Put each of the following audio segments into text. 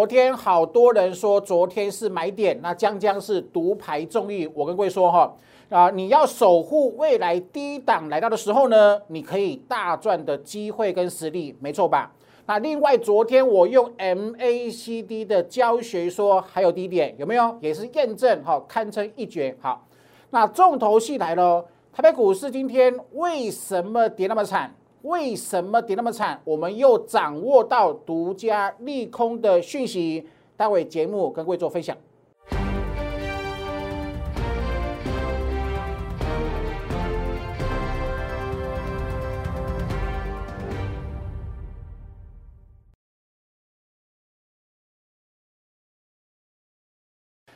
昨天好多人说昨天是买点，那将将是独排众议。我跟各位说哈，啊，你要守护未来低档来到的时候呢，你可以大赚的机会跟实力，没错吧？那另外昨天我用 MACD 的教学说还有低点有没有？也是验证哈，堪称一绝。好，那重头戏来了，台北股市今天为什么跌那么惨？为什么跌那么惨？我们又掌握到独家利空的讯息，待会节目跟各位做分享。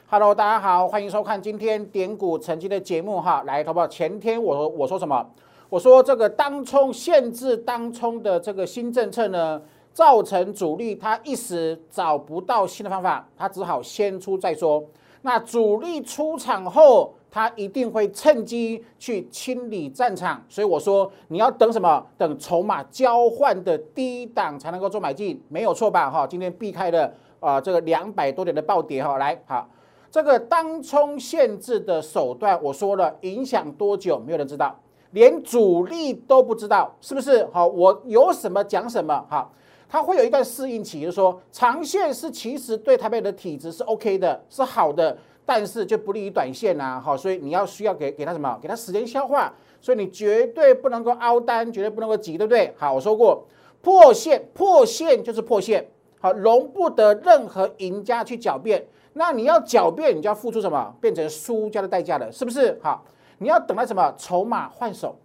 Hello，大家好，欢迎收看今天点股成绩的节目哈。来，投保前天我我说什么？我说这个当冲限制当冲的这个新政策呢，造成主力他一时找不到新的方法，他只好先出再说。那主力出场后，他一定会趁机去清理战场。所以我说你要等什么？等筹码交换的低档才能够做买进，没有错吧？哈，今天避开了啊这个两百多点的暴跌哈。来，好，这个当冲限制的手段，我说了，影响多久？没有人知道。连主力都不知道是不是好？我有什么讲什么哈？它会有一段适应期，就是说长线是其实对台北的体质是 OK 的，是好的，但是就不利于短线呐。好，所以你要需要给给他什么？给他时间消化。所以你绝对不能够凹单，绝对不能够急，对不对？好，我说过破线，破线就是破线，好，容不得任何赢家去狡辩。那你要狡辩，你就要付出什么？变成输家的代价了，是不是？好。你要等它什么筹码换手，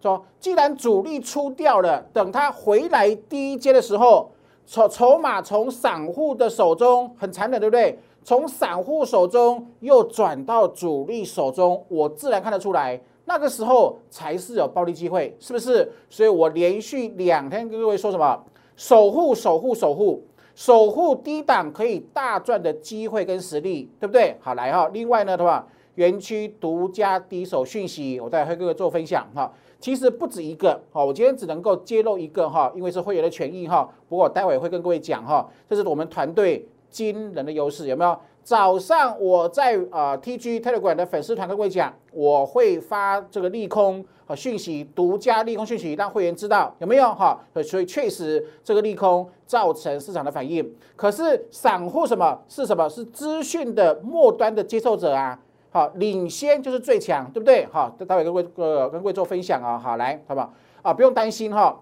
说既然主力出掉了，等它回来第一阶的时候，筹筹码从散户的手中很残忍，对不对？从散户手中又转到主力手中，我自然看得出来，那个时候才是有暴利机会，是不是？所以我连续两天跟各位说什么，守护、守护、守护、守护低档可以大赚的机会跟实力，对不对？好，来哈，另外呢，对吧？园区独家第一手讯息，我再会各位做分享哈。其实不止一个哈，我今天只能够揭露一个哈，因为是会员的权益哈。不过待会会跟各位讲哈，这是我们团队惊人的优势，有没有？早上我在啊 TG Telegram 的粉丝团跟各位讲，我会发这个利空和讯息，独家利空讯息，让会员知道有没有哈？所以确实这个利空造成市场的反应。可是散户什么是什么？是资讯的末端的接受者啊。好，领先就是最强，对不对？好，待会跟各位呃跟各位做分享啊。好，来，好不好？啊，不用担心哈，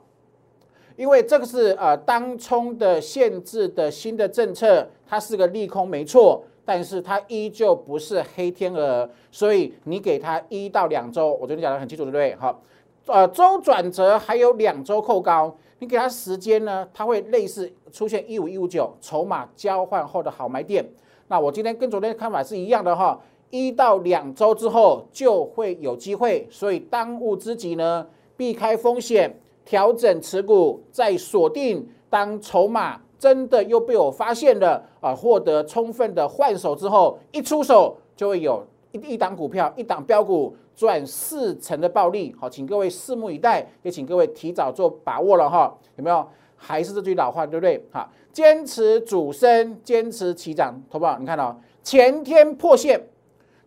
因为这个是呃当冲的限制的新的政策，它是个利空没错，但是它依旧不是黑天鹅，所以你给它一到两周，我昨天讲的很清楚，对不对？好，呃，周转折还有两周扣高，你给它时间呢，它会类似出现一五一五九筹码交换后的好买点。那我今天跟昨天的看法是一样的哈。一到两周之后就会有机会，所以当务之急呢，避开风险，调整持股，再锁定。当筹码真的又被我发现了啊，获得充分的换手之后，一出手就会有一一档股票，一档标股赚四成的暴利。好，请各位拭目以待，也请各位提早做把握了哈。有没有？还是这句老话，对不对？哈，坚持主升，坚持起涨，投保。你看到前天破线。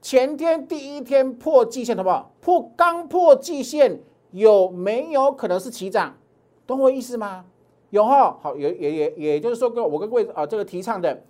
前天第一天破季线，好不好？破刚破季线，有没有可能是起涨？懂我意思吗？有哈，好，也也也也就是说，跟我跟各位啊，这个提倡的，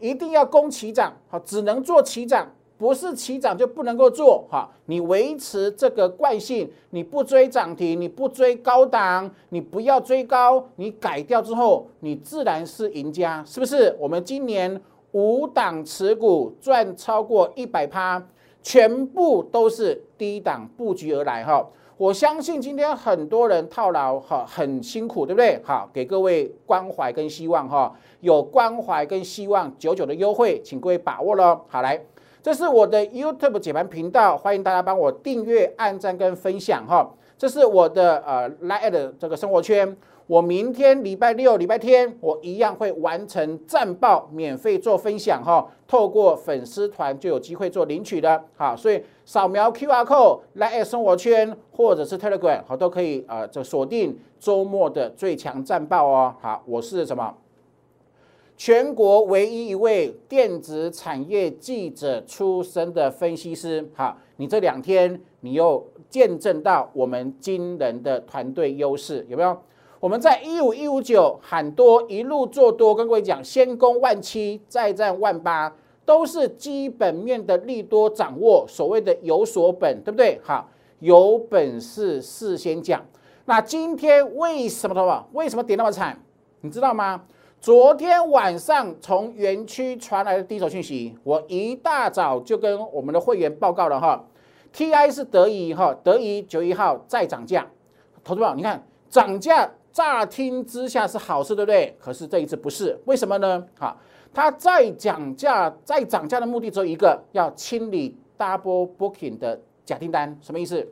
一定要攻起涨，好，只能做起涨，不是起涨就不能够做，哈。你维持这个惯性，你不追涨停，你不追高档，你不要追高，你改掉之后，你自然是赢家，是不是？我们今年。五档持股赚超过一百趴，全部都是低档布局而来哈。我相信今天很多人套牢哈，很辛苦，对不对？好，给各位关怀跟希望哈，有关怀跟希望，九九的优惠，请各位把握喽。好，来，这是我的 YouTube 解盘频道，欢迎大家帮我订阅、按赞跟分享哈。这是我的呃 Line 的这个生活圈。我明天礼拜六、礼拜天，我一样会完成战报，免费做分享哈。透过粉丝团就有机会做领取的，好，所以扫描 Q R code 来生活圈或者是 Telegram 好都可以啊，这锁定周末的最强战报哦。好，我是什么？全国唯一一位电子产业记者出身的分析师。好，你这两天你又见证到我们惊人的团队优势，有没有？我们在一五一五九喊多，一路做多，跟各位讲，先攻万七，再战万八，都是基本面的利多掌握，所谓的有所本，对不对？好，有本事事先讲。那今天为什么的话，为什么跌那么惨？你知道吗？昨天晚上从园区传来的第一手讯息，我一大早就跟我们的会员报告了哈。TI 是德仪哈，德仪九一号再涨价，投资者你看涨价。乍听之下是好事，对不对？可是这一次不是，为什么呢？好，它再涨价、再涨价的目的只有一个，要清理 double booking 的假订单。什么意思？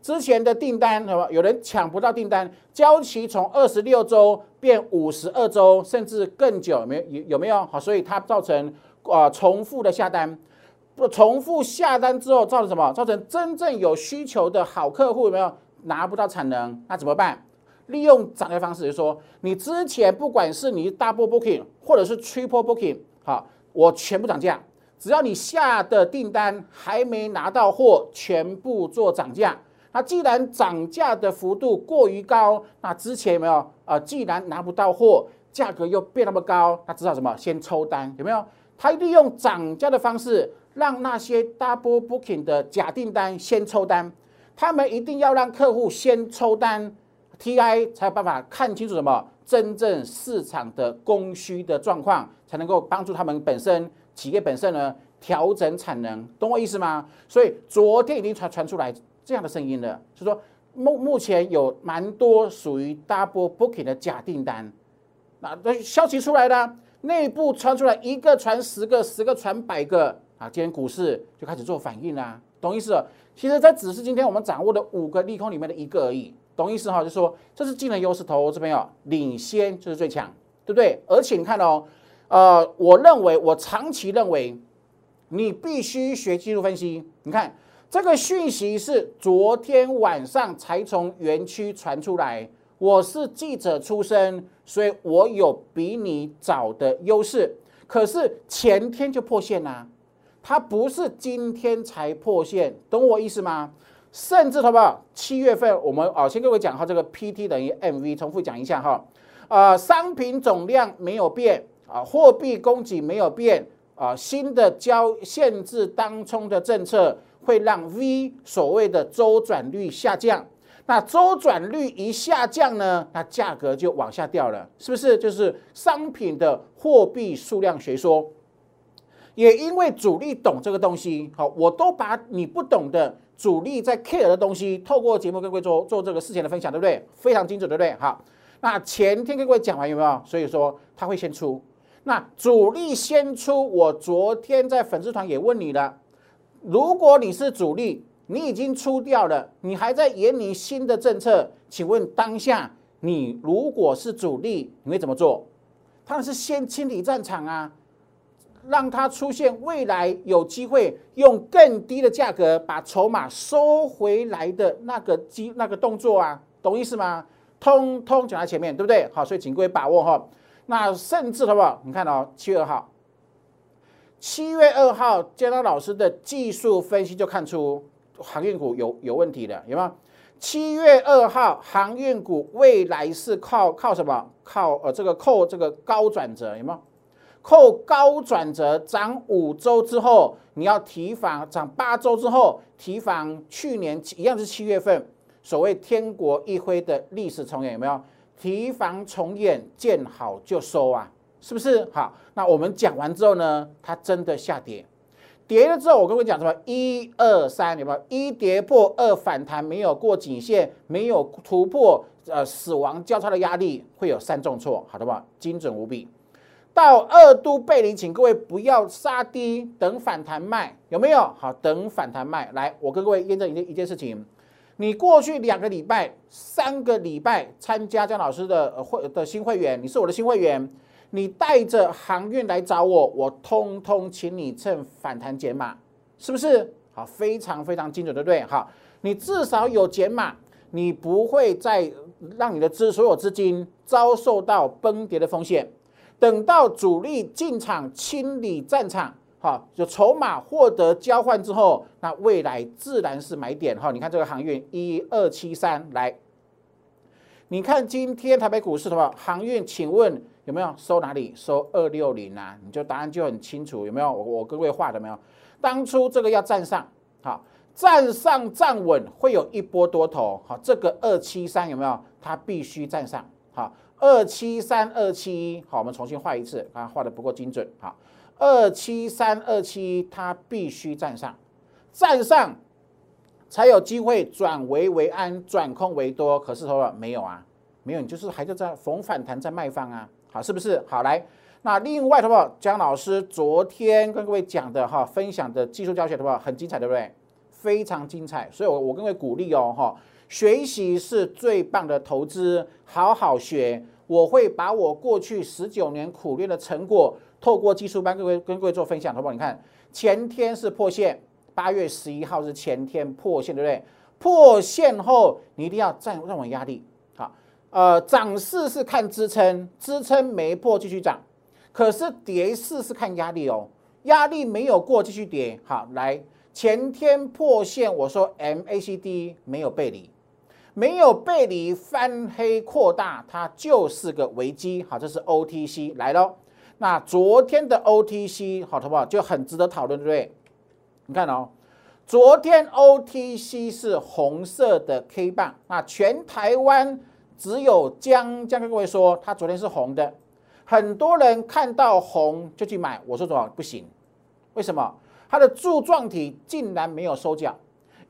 之前的订单什么？有人抢不到订单，交期从二十六周变五十二周，甚至更久，有没有有没有？好，所以它造成啊重复的下单，不重复下单之后造成什么？造成真正有需求的好客户有没有拿不到产能？那怎么办？利用涨价方式，就是说，你之前不管是你 double booking 或者是 triple booking，好，我全部涨价，只要你下的订单还没拿到货，全部做涨价。那既然涨价的幅度过于高，那之前有没有啊？既然拿不到货，价格又变那么高，那至少什么？先抽单有没有？他利用涨价的方式，让那些 double booking 的假订单先抽单，他们一定要让客户先抽单。TI 才有办法看清楚什么真正市场的供需的状况，才能够帮助他们本身企业本身呢调整产能，懂我意思吗？所以昨天已经传传出来这样的声音了，是说目目前有蛮多属于 double booking 的假订单，那消息出来了，内部传出来一个传十个，十个传百个啊，今天股市就开始做反应啦，懂意思？其实这只是今天我们掌握的五个利空里面的一个而已。懂意思哈，就说这是技能优势，投这边哦，领先就是最强，对不对？而且你看哦，呃，我认为我长期认为，你必须学技术分析。你看这个讯息是昨天晚上才从园区传出来，我是记者出身，所以我有比你早的优势。可是前天就破线啦，它不是今天才破线，懂我意思吗？甚至好不好？七月份我们啊，先各位讲哈，这个 PT 等于 MV，重复讲一下哈。啊，商品总量没有变啊，货币供给没有变啊，新的交限制当冲的政策会让 V 所谓的周转率下降。那周转率一下降呢，那价格就往下掉了，是不是？就是商品的货币数量学说。也因为主力懂这个东西，好，我都把你不懂的。主力在 care 的东西，透过节目跟各位做做这个事前的分享，对不对？非常精准，对不对？好，那前天跟各位讲完有没有？所以说他会先出，那主力先出。我昨天在粉丝团也问你了，如果你是主力，你已经出掉了，你还在研拟新的政策，请问当下你如果是主力，你会怎么做？当然是先清理战场啊。让它出现未来有机会用更低的价格把筹码收回来的那个机那个动作啊，懂意思吗？通通讲在前面，对不对？好，所以请各位把握哈。那甚至好不好？你看哦，七月二号，七月二号，建章老师的技术分析就看出航运股有有问题的，有吗？七月二号，航运股未来是靠靠什么？靠呃这个扣这个高转折，有吗？扣高转折涨五周之后，你要提防涨八周之后提防去年一样是七月份，所谓天国一挥的历史重演有没有？提防重演，见好就收啊，是不是？好，那我们讲完之后呢，它真的下跌，跌了之后，我跟你讲什么？一二三，有没有？一跌破，二反弹，没有过颈线，没有突破呃死亡交叉的压力，会有三重挫，好的吧？精准无比。到二度背离，请各位不要杀低，等反弹卖，有没有？好，等反弹卖。来，我跟各位验证一件一件事情：你过去两个礼拜、三个礼拜参加江老师的会的新会员，你是我的新会员，你带着航运来找我，我通通请你趁反弹减码，是不是？好，非常非常精准，对不对？好，你至少有减码，你不会再让你的资所有资金遭受到崩跌的风险。等到主力进场清理战场，好，就筹码获得交换之后，那未来自然是买点哈。你看这个航运一二七三来，你看今天台北股市的话，航运，请问有没有收哪里？收二六零啊？你就答案就很清楚，有没有？我我各位画的没有？当初这个要站上，好，站上站稳会有一波多头，好，这个二七三有没有？它必须站上，好。二七三二七一，好，我们重新画一次，啊，画的不够精准，好，二七三二七一，它必须站上，站上才有机会转危为安，转空为多。可是说没有啊，没有，你就是还是在逢反弹在卖方啊，好，是不是？好，来，那另外的话，江老师昨天跟各位讲的哈，分享的技术教学的话很精彩，对不对？非常精彩，所以我我各位鼓励哦，哈。学习是最棒的投资，好好学。我会把我过去十九年苦练的成果，透过技术班跟各位跟各位做分享，好不好？你看前天是破线，八月十一号是前天破线，对不对？破线后你一定要站站稳压力，好，呃，涨势是看支撑，支撑没破继续涨，可是跌势是看压力哦，压力没有过继续跌，好，来前天破线，我说 MACD 没有背离。没有背离翻黑扩大，它就是个危机。好，这是 OTC 来喽。那昨天的 OTC 好，好不好？就很值得讨论，对不对？你看哦，昨天 OTC 是红色的 K 棒，那全台湾只有江江跟各位说，它昨天是红的。很多人看到红就去买，我说什么不行？为什么？它的柱状体竟然没有收脚。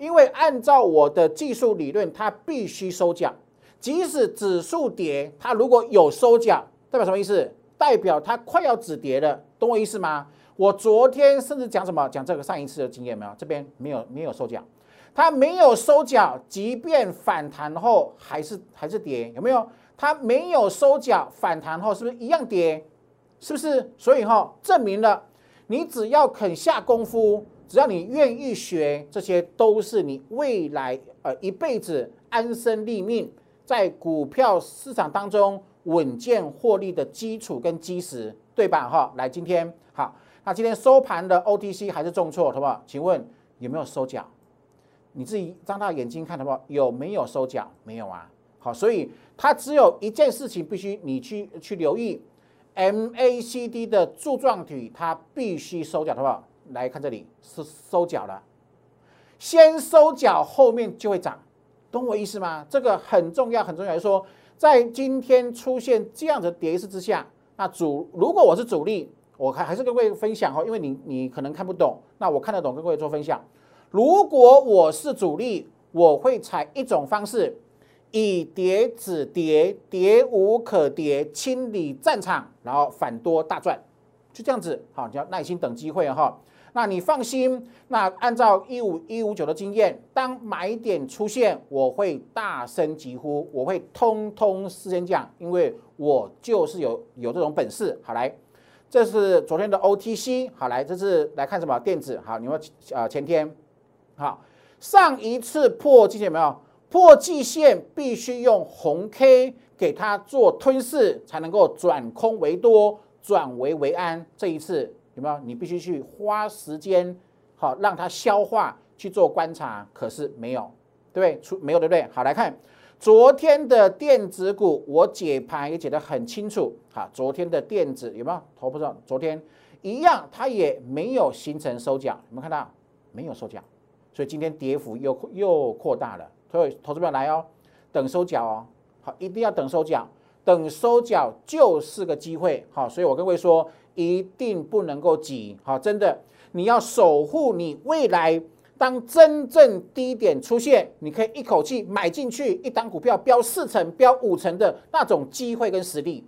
因为按照我的技术理论，它必须收脚。即使指数跌，它如果有收脚，代表什么意思？代表它快要止跌了，懂我意思吗？我昨天甚至讲什么？讲这个上一次的经验没有？这边没有没有收脚，它没有收脚，即便反弹后还是还是跌，有没有？它没有收脚，反弹后是不是一样跌？是不是？所以哈，证明了你只要肯下功夫。只要你愿意学，这些都是你未来呃一辈子安身立命，在股票市场当中稳健获利的基础跟基石，对吧？哈，来，今天好，那今天收盘的 OTC 还是重挫，好不好？请问有没有收脚？你自己张大眼睛看，好不好？有没有收脚？没有啊。好，所以它只有一件事情必须你去去留意，MACD 的柱状体它必须收脚，好不好？来看这里是收脚了，先收脚，后面就会涨，懂我意思吗？这个很重要，很重要。就说，在今天出现这样的跌势之下，那主如果我是主力，我还还是跟各位分享哈，因为你你可能看不懂，那我看得懂，跟各位做分享。如果我是主力，我会采一种方式，以跌止跌，跌无可跌，清理战场，然后反多大赚，就这样子。好，你要耐心等机会哈。那你放心，那按照一五一五九的经验，当买点出现，我会大声疾呼，我会通通事先讲，因为我就是有有这种本事。好来，这是昨天的 OTC，好来，这是来看什么电子？好，你们呃前天，好上一次破季线没有？破季线必须用红 K 给它做吞噬，才能够转空为多，转危为安。这一次。有没有？你必须去花时间，好让它消化去做观察。可是没有，对不对？出没有，对不对？好，来看昨天的电子股，我解盘也解得很清楚。好，昨天的电子有没有？投不上？昨天一样，它也没有形成收脚。有没有看到？没有收脚，所以今天跌幅又又扩大了。所以投资者来哦，等收脚哦。好，一定要等收脚，等收脚就是个机会。好，所以我跟各位说。一定不能够挤，好，真的，你要守护你未来。当真正低点出现，你可以一口气买进去一档股票，标四成、标五成的那种机会跟实力，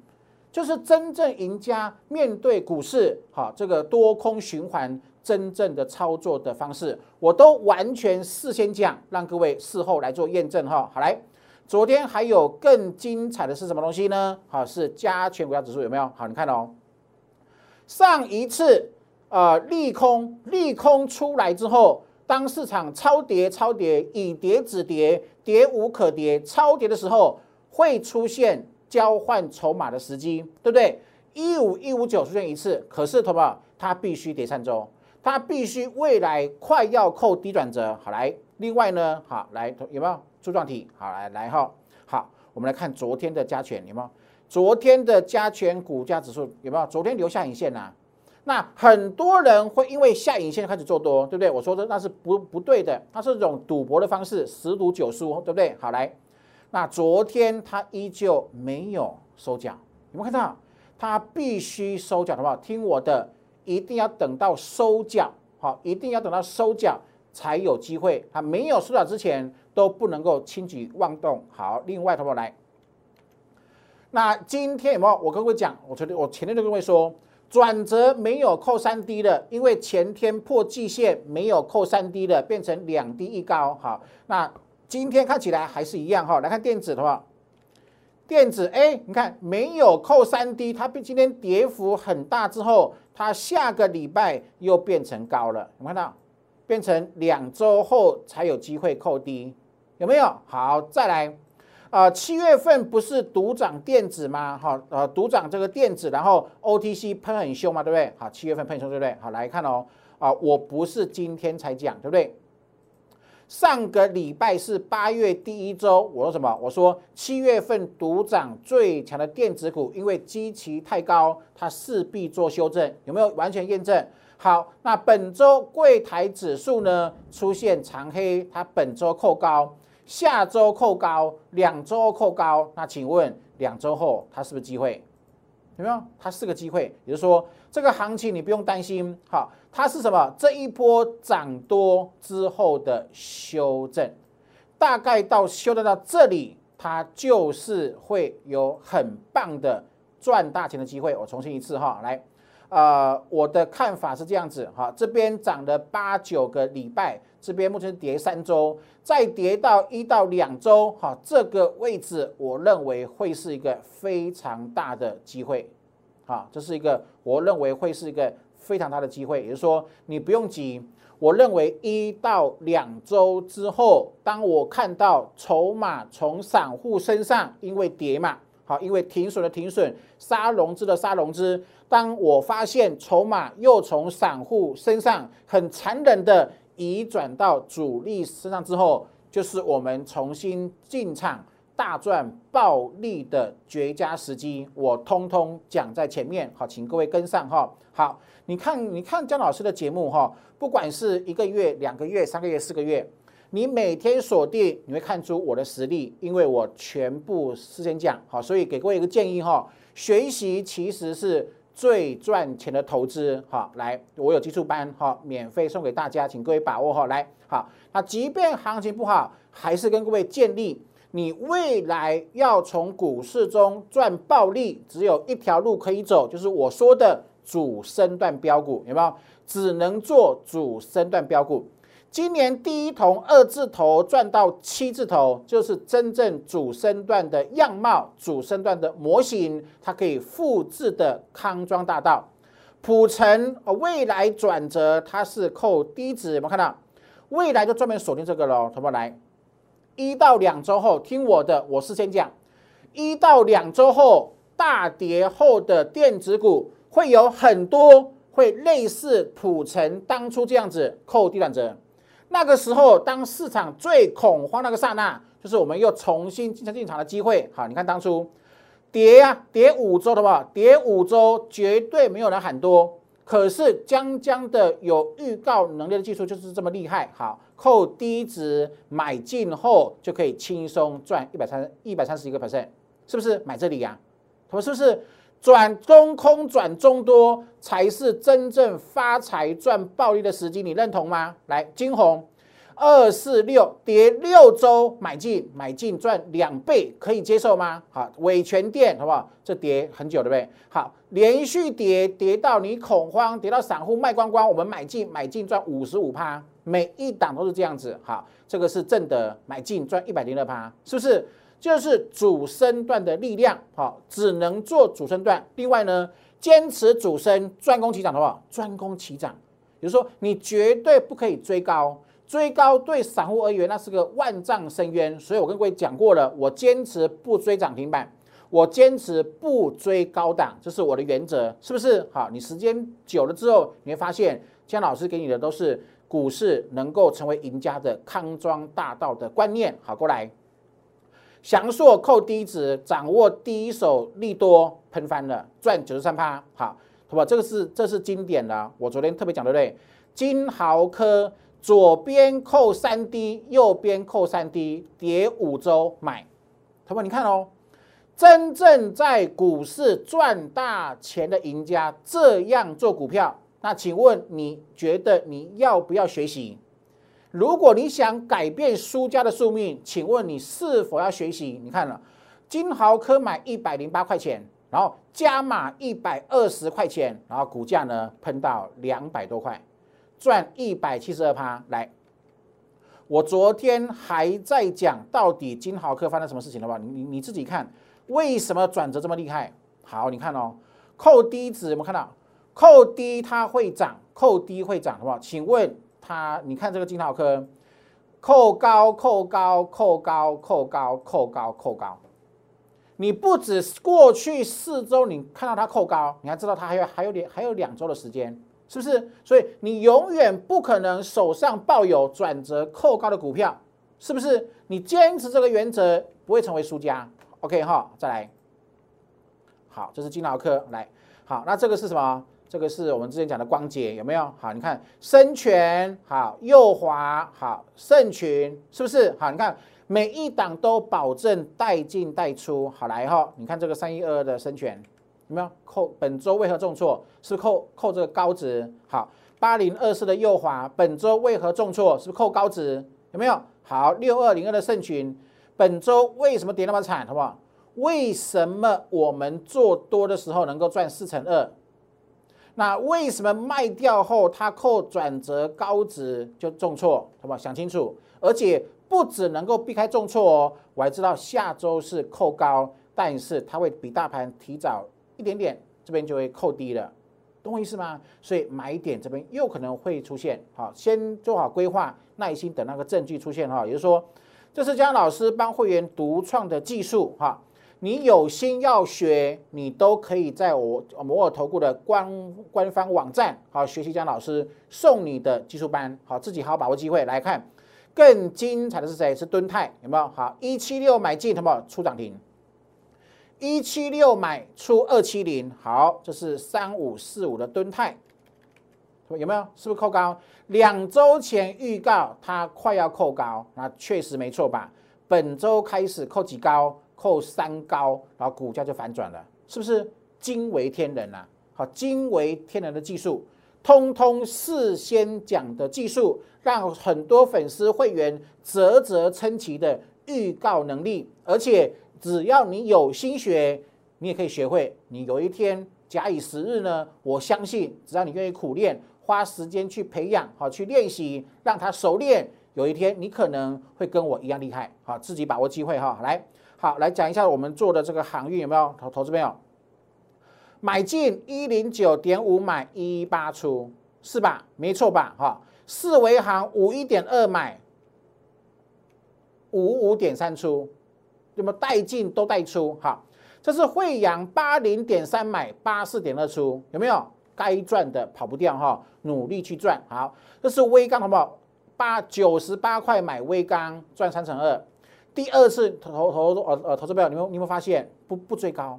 就是真正赢家面对股市，好，这个多空循环真正的操作的方式，我都完全事先讲，让各位事后来做验证哈。好，来，昨天还有更精彩的是什么东西呢？好，是加权股价指数有没有？好，你看哦。上一次，呃，利空利空出来之后，当市场超跌超跌，以跌止跌，跌无可跌，超跌的时候，会出现交换筹码的时机，对不对？一五一五九出现一次，可是同胞它必须跌三周，它必须未来快要扣低转折。好来，另外呢，好来有没有柱状体？好来来哈，好，我们来看昨天的加权有没有？昨天的加权股价指数有没有？昨天留下影线呐？那很多人会因为下影线开始做多，对不对？我说的那是不不对的，它是这种赌博的方式，十赌九输，对不对？好来，那昨天它依旧没有收脚，有没有看到？它必须收脚，好不好？听我的，一定要等到收脚，好，一定要等到收脚才有机会。它没有收脚之前都不能够轻举妄动。好，另外，好不好？来。那今天有没有？我跟各位讲，我昨天我前天就跟各位说，转折没有扣三 D 的，因为前天破季线没有扣三 D 的，变成两低一高。好，那今天看起来还是一样哈。来看电子的话，电子哎，你看没有扣三 D，它今天跌幅很大之后，它下个礼拜又变成高了，有看到？变成两周后才有机会扣低，有没有？好，再来。啊，七月份不是独涨电子吗？哈，呃，独涨这个电子，然后 OTC 喷很凶嘛，对不对？好，七月份喷凶，对不对？好，来看哦，啊，我不是今天才讲，对不对？上个礼拜是八月第一周，我说什么？我说七月份独涨最强的电子股，因为基期太高，它势必做修正，有没有完全验证？好，那本周柜台指数呢出现长黑，它本周扣高。下周扣高，两周扣高，那请问两周后它是不是机会？有没有？它是个机会，也就是说这个行情你不用担心，好，它是什么？这一波涨多之后的修正，大概到修正到这里，它就是会有很棒的赚大钱的机会。我重新一次哈，来，呃，我的看法是这样子哈，这边涨了八九个礼拜。这边目前跌三周，再跌到一到两周，哈，这个位置我认为会是一个非常大的机会，啊，这是一个我认为会是一个非常大的机会，也就是说你不用急，我认为一到两周之后，当我看到筹码从散户身上因为跌嘛，好，因为停损的停损，杀融资的杀融资，当我发现筹码又从散户身上很残忍的。移转到主力身上之后，就是我们重新进场大赚暴利的绝佳时机。我通通讲在前面，好，请各位跟上哈。好，你看，你看姜老师的节目哈，不管是一个月、两个月、三个月、四个月，你每天锁定，你会看出我的实力，因为我全部事先讲好，所以给各位一个建议哈，学习其实是。最赚钱的投资，哈，来，我有基础班，哈，免费送给大家，请各位把握，哈，来，好，那即便行情不好，还是跟各位建立，你未来要从股市中赚暴利，只有一条路可以走，就是我说的主升段标股，有没有？只能做主升段标股。今年第一桶二字头赚到七字头，就是真正主升段的样貌，主升段的模型，它可以复制的康庄大道。普成未来转折，它是扣低值，有没有看到？未来就专门锁定这个喽，同不来？一到两周后，听我的，我事先讲，一到两周后大跌后的电子股会有很多会类似普成当初这样子扣低转折。那个时候，当市场最恐慌那个刹那，就是我们又重新进进场的机会。好，你看当初跌呀，跌五周的话，跌五周绝对没有人喊多。可是江江的有预告能力的技术就是这么厉害。好，扣低值买进后就可以轻松赚一百三一百三十一个 percent，是不是买这里呀？他们是不是？转中空转中多才是真正发财赚暴利的时机，你认同吗？来，金红二四六跌六周买进，买进赚两倍，可以接受吗？好，伟全店好不好？这跌很久对不对？好，连续跌跌到你恐慌，跌到散户卖光光，我们买进买进赚五十五趴，每一档都是这样子。好，这个是正的买进赚一百零二趴，是不是？就是主升段的力量，好，只能做主升段。另外呢，坚持主升，专攻起涨的话，专攻起涨。比如说，你绝对不可以追高，追高对散户而言那是个万丈深渊。所以我跟各位讲过了，我坚持不追涨停板，我坚持不追高档，这是我的原则，是不是？好，你时间久了之后，你会发现姜老师给你的都是股市能够成为赢家的康庄大道的观念。好，过来，祥硕扣低值，掌握第一手利多喷翻了，赚九十三趴。好，好吧，这个是这是经典的，我昨天特别讲对不对？金豪科左边扣三 D，右边扣三 D，跌五周买，好吧？你看哦，真正在股市赚大钱的赢家这样做股票，那请问你觉得你要不要学习？如果你想改变输家的宿命，请问你是否要学习？你看了金豪科买一百零八块钱，然后加码一百二十块钱，然后股价呢喷到两百多块。赚一百七十二趴，来，我昨天还在讲到底金豪科发生什么事情了吧？你你自己看，为什么转折这么厉害？好，你看哦，扣低值有没有看到？扣低它会涨，扣低会涨，好不好？请问它，你看这个金豪科，扣高扣高扣高扣高扣高扣高，你不止过去四周你看到它扣高，你还知道它还有还有两还有两周的时间。是不是？所以你永远不可能手上抱有转折扣高的股票，是不是？你坚持这个原则，不会成为输家。OK 哈，再来。好，这是金劳科，来。好，那这个是什么？这个是我们之前讲的光洁，有没有？好，你看深全，好，右滑，好，盛群，是不是？好，你看每一档都保证带进带出。好，来哈，你看这个三一二二的深全。有没有扣？本周为何重挫？是扣扣这个高值。好，八零二四的右滑，本周为何重挫？是不是扣高值？有没有？好，六二零二的盛群，本周为什么跌那么惨？好不好？为什么我们做多的时候能够赚四成二？那为什么卖掉后它扣转折高值就重挫？好不好？想清楚。而且不只能够避开重挫哦，我还知道下周是扣高，但是它会比大盘提早。一点点，这边就会扣低了，懂我意思吗？所以买点这边又可能会出现，好，先做好规划，耐心等那个证据出现哈。也就是说，这是江老师帮会员独创的技术哈，你有心要学，你都可以在我摩尔投顾的官官方网站好学习江老师送你的技术班，好，自己好好把握机会来看。更精彩的是谁？是敦泰有没有？好，一七六买进，有没有出涨停？一七六买出二七零，好，这是三五四五的吨泰，有没有？是不是扣高？两周前预告它快要扣高，那确实没错吧？本周开始扣几高？后三高，然后股价就反转了，是不是惊为天人啊？好，惊为天人的技术，通通事先讲的技术，让很多粉丝会员啧啧称奇的预告能力，而且。只要你有心学，你也可以学会。你有一天假以时日呢？我相信，只要你愿意苦练，花时间去培养，好去练习，让他熟练，有一天你可能会跟我一样厉害。好，自己把握机会哈。来，好来讲一下我们做的这个航运有没有投投资没有？买进一零九点五买一八出是吧？没错吧？哈，四维航五一点二买五五点三出。有没有带进都带出？好，这是惠阳八零点三买八四点二出，有没有？该赚的跑不掉哈，努力去赚。好，这是微钢好不好？八九十八块买微钢赚三成二。第二次投投呃呃投资票，你们你们发现不不追高？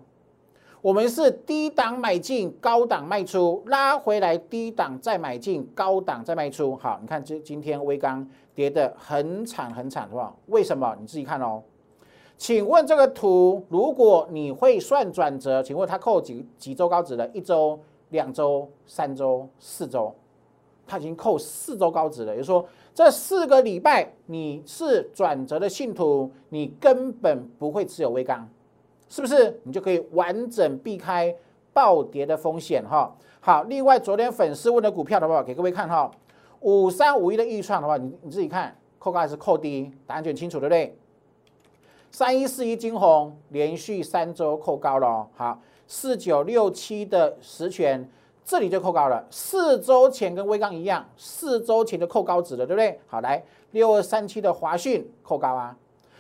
我们是低档买进，高档卖出，拉回来低档再买进，高档再卖出。好，你看今今天微钢跌得很惨很惨，是吧？为什么？你自己看哦。请问这个图，如果你会算转折，请问它扣几几周高值了？一周、两周、三周、四周，它已经扣四周高值了。也就是说，这四个礼拜你是转折的信徒，你根本不会持有微钢，是不是？你就可以完整避开暴跌的风险哈。好，另外昨天粉丝问的股票的话，给各位看哈，五三五一的预创的话，你你自己看，扣高还是扣低？答案就很清楚，对不对？三一四一金红连续三周扣高了，好，四九六七的实权这里就扣高了，四周前跟微刚一样，四周前就扣高值了，对不对？好，来六二三七的华讯扣高啊，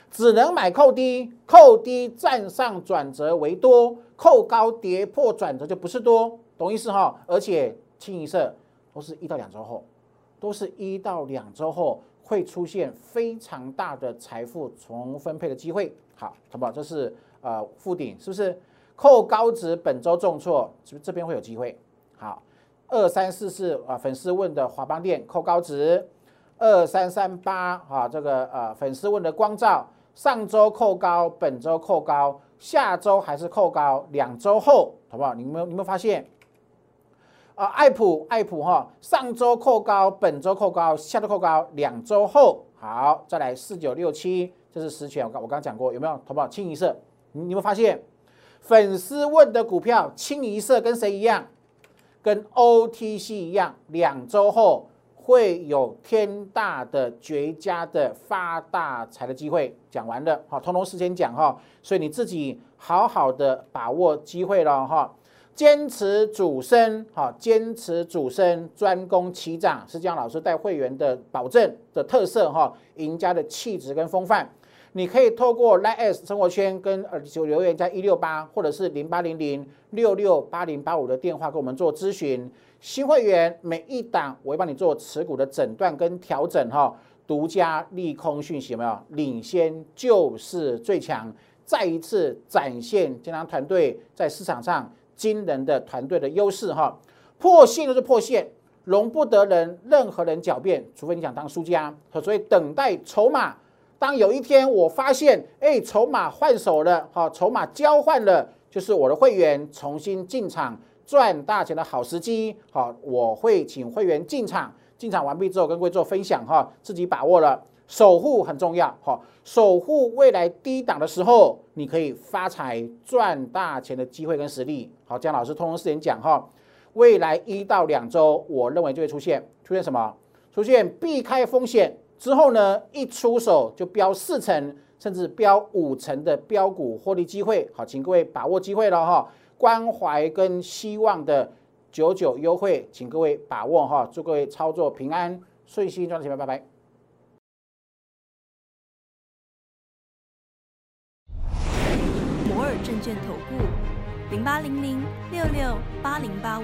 只能买扣低，扣低站上转折为多，扣高跌破转折就不是多，懂意思哈？而且清一色都是一到两周后，都是一到两周后会出现非常大的财富重分配的机会。好，好不好？这是呃附顶，是不是？扣高值本周重挫，是不是这边会有机会？好，二三四四啊，粉丝问的华邦店扣高值，二三三八啊，这个呃粉丝问的光照，上周扣高，本周扣高，下周还是扣高，两周后好不好？你们有你们发现？啊，爱普爱普哈，上周扣高，本周扣高，下周扣高，两周后好，再来四九六七，这是实权，我刚我刚讲过，有没有？好不好？清一色，你有没有发现？粉丝问的股票清一色跟谁一样？跟 OTC 一样，两周后会有天大的绝佳的发大财的机会。讲完了，好，通通事先讲哈，所以你自己好好的把握机会了哈，坚持主升，哈，坚持主升，专攻齐涨，是江老师带会员的保证的特色哈，赢家的气质跟风范。你可以透过 Line S 生活圈跟耳就留言在一六八或者是零八零零六六八零八五的电话跟我们做咨询。新会员每一档我会帮你做持股的诊断跟调整哈，独家利空讯息有没有？领先就是最强，再一次展现健康团队在市场上惊人的团队的优势哈。破线就是破线，容不得人任何人狡辩，除非你想当输家。所以等待筹码。当有一天我发现，哎，筹码换手了，好，筹码交换了，就是我的会员重新进场赚大钱的好时机，好，我会请会员进场，进场完毕之后跟各位做分享，哈，自己把握了，守护很重要，哈，守护未来低档的时候，你可以发财赚大钱的机会跟实力，好，江老师通通时间讲，哈，未来一到两周，我认为就会出现，出现什么？出现避开风险。之后呢，一出手就标四成，甚至标五成的标股获利机会，好，请各位把握机会了哈。关怀跟希望的九九优惠，请各位把握哈。祝各位操作平安顺心，赚钱，拜拜。摩尔证券投顾零八零零六六八零八五。